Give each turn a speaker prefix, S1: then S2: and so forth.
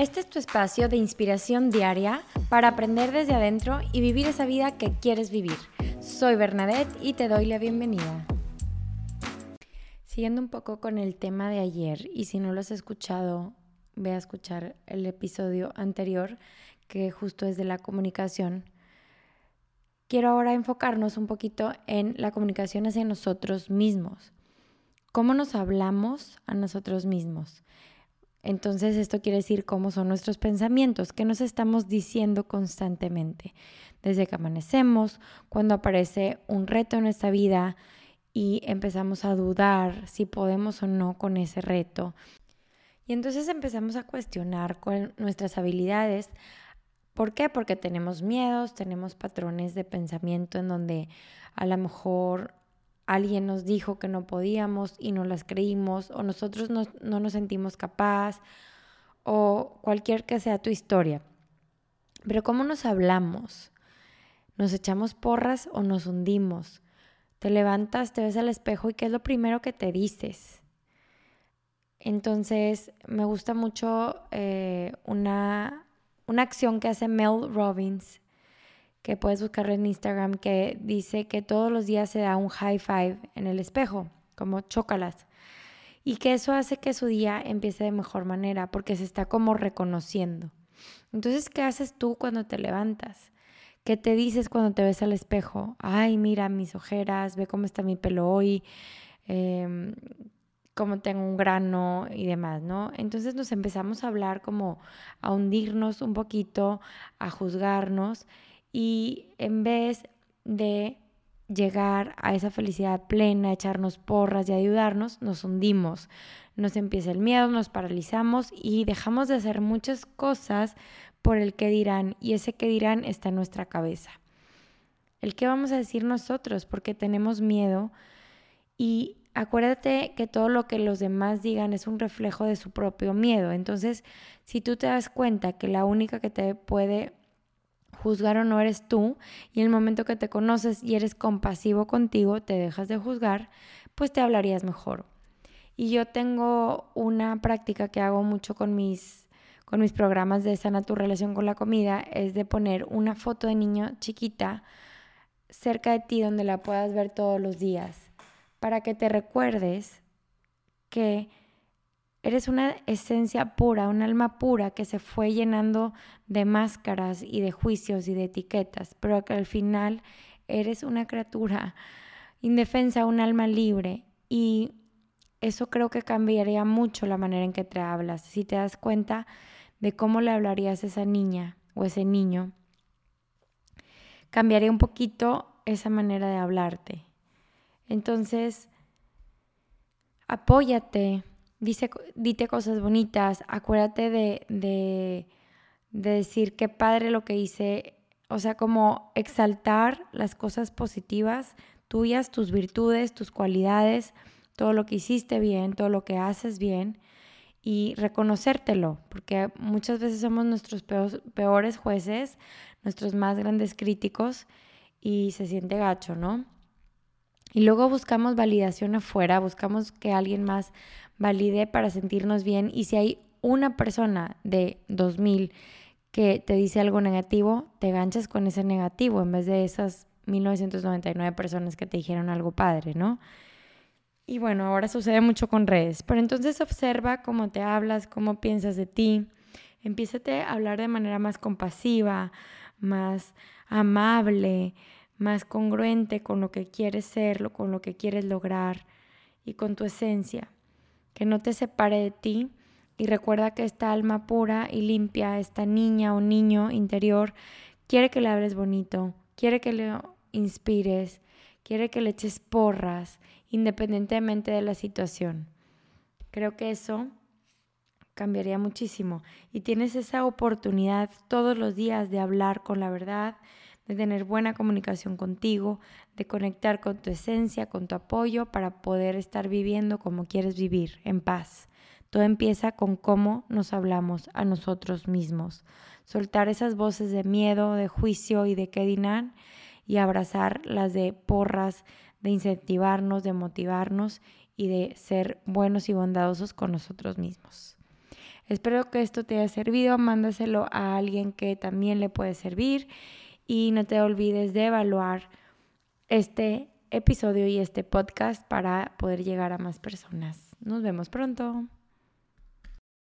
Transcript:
S1: Este es tu espacio de inspiración diaria para aprender desde adentro y vivir esa vida que quieres vivir. Soy Bernadette y te doy la bienvenida. Siguiendo un poco con el tema de ayer, y si no lo has escuchado, ve a escuchar el episodio anterior, que justo es de la comunicación. Quiero ahora enfocarnos un poquito en la comunicación hacia nosotros mismos. ¿Cómo nos hablamos a nosotros mismos? Entonces esto quiere decir cómo son nuestros pensamientos, qué nos estamos diciendo constantemente. Desde que amanecemos, cuando aparece un reto en nuestra vida y empezamos a dudar si podemos o no con ese reto. Y entonces empezamos a cuestionar con nuestras habilidades. ¿Por qué? Porque tenemos miedos, tenemos patrones de pensamiento en donde a lo mejor alguien nos dijo que no podíamos y no las creímos, o nosotros no, nos sentimos capaz, o cualquier que sea tu historia. Pero ¿cómo nos hablamos? ¿Nos echamos porras o nos hundimos? Te levantas, te ves al espejo y ¿qué es lo primero que te dices? Entonces, me gusta mucho eh, una, una acción que hace Mel Robbins que puedes buscar en Instagram, que dice que todos los días se da un high five en el espejo, como chócalas. Y que eso hace que su día empiece de mejor manera, porque se está como reconociendo. Entonces, ¿qué haces tú cuando te levantas? ¿Qué te dices cuando te ves al espejo? Ay, mira mis ojeras, ve cómo está mi pelo hoy, eh, cómo tengo un grano y demás, ¿no? Entonces nos empezamos a hablar como a hundirnos un poquito, a juzgarnos y en vez de llegar a esa felicidad plena, echarnos porras y ayudarnos, nos hundimos, nos empieza el miedo, nos paralizamos y dejamos de hacer muchas cosas por el que dirán y ese que dirán está en nuestra cabeza. El que vamos a decir nosotros porque tenemos miedo y acuérdate que todo lo que los demás digan es un reflejo de su propio miedo. Entonces, si tú te das cuenta que la única que te puede juzgar o no eres tú y en el momento que te conoces y eres compasivo contigo, te dejas de juzgar, pues te hablarías mejor. Y yo tengo una práctica que hago mucho con mis con mis programas de sana tu relación con la comida es de poner una foto de niño chiquita cerca de ti donde la puedas ver todos los días para que te recuerdes que Eres una esencia pura, un alma pura que se fue llenando de máscaras y de juicios y de etiquetas, pero que al final eres una criatura indefensa, un alma libre. Y eso creo que cambiaría mucho la manera en que te hablas. Si te das cuenta de cómo le hablarías a esa niña o ese niño, cambiaría un poquito esa manera de hablarte. Entonces, apóyate, dice, dite cosas bonitas, acuérdate de, de, de decir qué padre lo que hice, o sea, como exaltar las cosas positivas tuyas, tus virtudes, tus cualidades, todo lo que hiciste bien, todo lo que haces bien y reconocértelo, porque muchas veces somos nuestros peores jueces, nuestros más grandes críticos y se siente gacho, ¿no? Y luego buscamos validación afuera, buscamos que alguien más valide para sentirnos bien. Y si hay una persona de 2000 que te dice algo negativo, te ganchas con ese negativo en vez de esas 1999 personas que te dijeron algo padre, ¿no? Y bueno, ahora sucede mucho con redes. Pero entonces observa cómo te hablas, cómo piensas de ti. Empiézate a hablar de manera más compasiva, más amable, más congruente con lo que quieres ser, con lo que quieres lograr y con tu esencia. Que no te separe de ti y recuerda que esta alma pura y limpia, esta niña o niño interior, quiere que le hables bonito, quiere que le inspires, quiere que le eches porras, independientemente de la situación. Creo que eso cambiaría muchísimo. Y tienes esa oportunidad todos los días de hablar con la verdad, de tener buena comunicación contigo, de conectar con tu esencia, con tu apoyo para poder estar viviendo como quieres vivir, en paz. Todo empieza con cómo nos hablamos a nosotros mismos. Soltar esas voces de miedo, de juicio y de qué dinan y abrazar las de porras, de incentivarnos, de motivarnos y de ser buenos y bondadosos con nosotros mismos. Espero que esto te haya servido, mándaselo a alguien que también le puede servir y no te olvides de evaluar este episodio y este podcast para poder llegar a más personas. Nos vemos pronto.